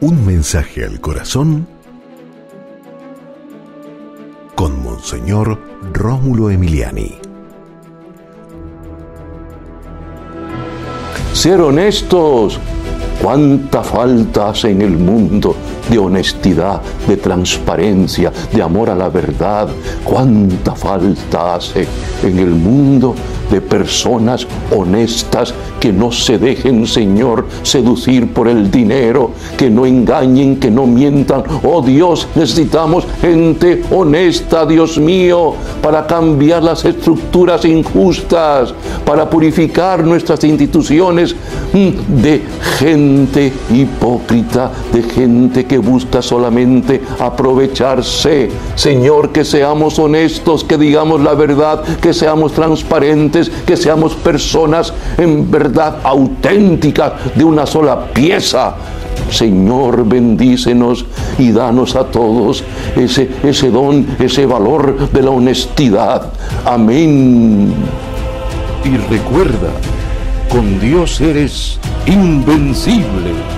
Un mensaje al corazón con Monseñor Rómulo Emiliani. Ser honestos. ¿Cuánta falta hace en el mundo de honestidad, de transparencia, de amor a la verdad? ¿Cuánta falta hace en el mundo de personas honestas que no se dejen, Señor, seducir por el dinero, que no engañen, que no mientan. Oh Dios, necesitamos gente honesta, Dios mío, para cambiar las estructuras injustas, para purificar nuestras instituciones mm, de gente hipócrita, de gente que busca solamente aprovecharse. Señor, que seamos honestos, que digamos la verdad, que seamos transparentes, que seamos personas en verdad auténtica de una sola pieza. Señor, bendícenos y danos a todos ese, ese don, ese valor de la honestidad. Amén. Y recuerda, con Dios eres invencible.